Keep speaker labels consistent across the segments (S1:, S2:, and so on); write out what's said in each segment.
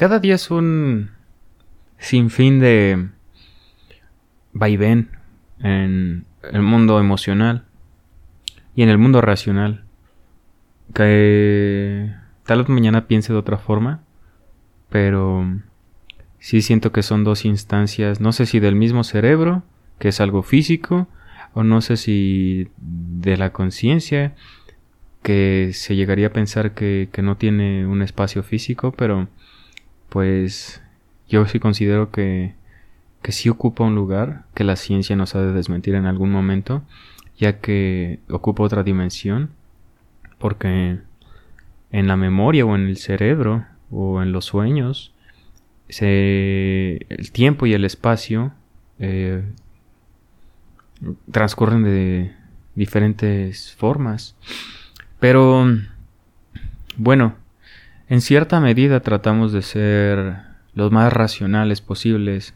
S1: cada día es un sinfín de vaivén en el mundo emocional y en el mundo racional. Que tal vez mañana piense de otra forma, pero sí siento que son dos instancias, no sé si del mismo cerebro, que es algo físico, o no sé si de la conciencia, que se llegaría a pensar que, que, no tiene un espacio físico, pero pues yo sí considero que, que sí ocupa un lugar, que la ciencia nos ha de desmentir en algún momento, ya que ocupa otra dimensión, porque en la memoria o en el cerebro o en los sueños, se, el tiempo y el espacio eh, transcurren de diferentes formas. Pero, bueno, en cierta medida tratamos de ser los más racionales posibles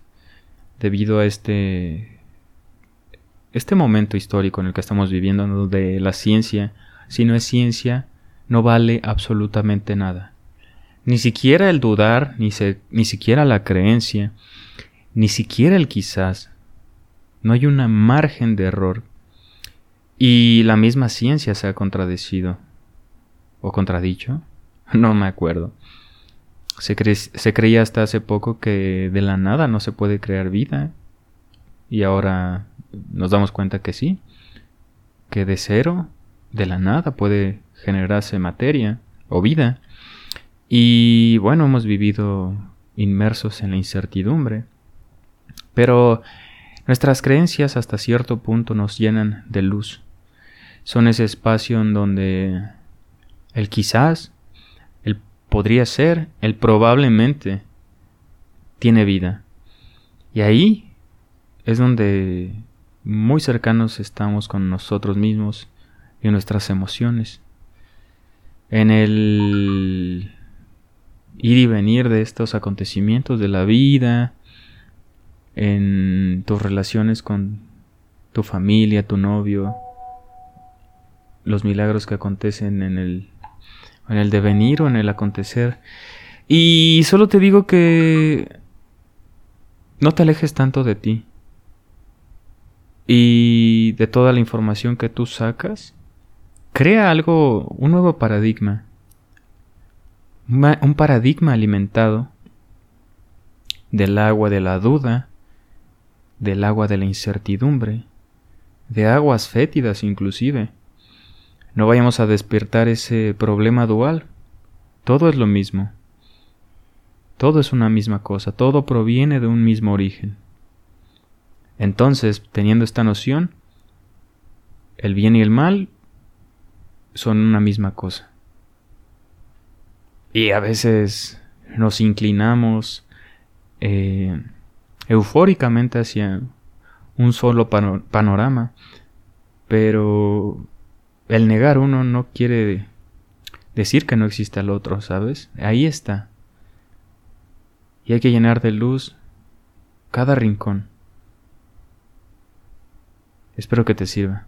S1: debido a este este momento histórico en el que estamos viviendo donde la ciencia, si no es ciencia, no vale absolutamente nada. Ni siquiera el dudar, ni, ni siquiera la creencia, ni siquiera el quizás. No hay una margen de error. Y la misma ciencia se ha contradecido. ¿O contradicho? No me acuerdo. Se, se creía hasta hace poco que de la nada no se puede crear vida. Y ahora nos damos cuenta que sí. Que de cero, de la nada, puede generarse materia o vida. Y bueno, hemos vivido inmersos en la incertidumbre. Pero nuestras creencias hasta cierto punto nos llenan de luz. Son ese espacio en donde el quizás, podría ser, el probablemente tiene vida. Y ahí es donde muy cercanos estamos con nosotros mismos y nuestras emociones. En el ir y venir de estos acontecimientos de la vida, en tus relaciones con tu familia, tu novio, los milagros que acontecen en el, en el devenir o en el acontecer. Y solo te digo que no te alejes tanto de ti y de toda la información que tú sacas. Crea algo, un nuevo paradigma un paradigma alimentado del agua de la duda, del agua de la incertidumbre, de aguas fétidas inclusive. No vayamos a despertar ese problema dual. Todo es lo mismo. Todo es una misma cosa, todo proviene de un mismo origen. Entonces, teniendo esta noción, el bien y el mal son una misma cosa. Y a veces nos inclinamos eh, eufóricamente hacia un solo panorama, pero el negar uno no quiere decir que no exista el otro, ¿sabes? Ahí está. Y hay que llenar de luz cada rincón. Espero que te sirva.